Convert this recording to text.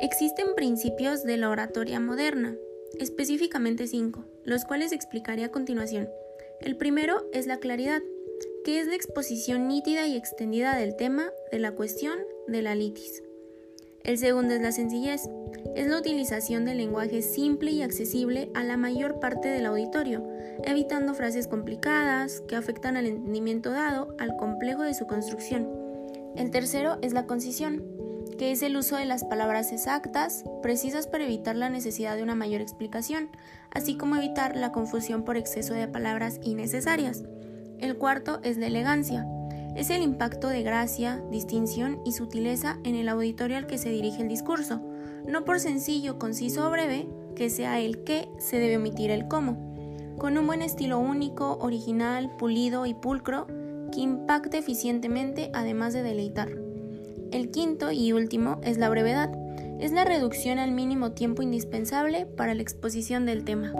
Existen principios de la oratoria moderna, específicamente cinco, los cuales explicaré a continuación. El primero es la claridad, que es la exposición nítida y extendida del tema, de la cuestión, de la litis. El segundo es la sencillez, es la utilización del lenguaje simple y accesible a la mayor parte del auditorio, evitando frases complicadas que afectan al entendimiento dado al complejo de su construcción. El tercero es la concisión, que es el uso de las palabras exactas, precisas para evitar la necesidad de una mayor explicación, así como evitar la confusión por exceso de palabras innecesarias. El cuarto es la elegancia. Es el impacto de gracia, distinción y sutileza en el auditorio al que se dirige el discurso, no por sencillo, conciso o breve, que sea el qué, se debe omitir el cómo. Con un buen estilo único, original, pulido y pulcro, que impacte eficientemente además de deleitar. El quinto y último es la brevedad. Es la reducción al mínimo tiempo indispensable para la exposición del tema.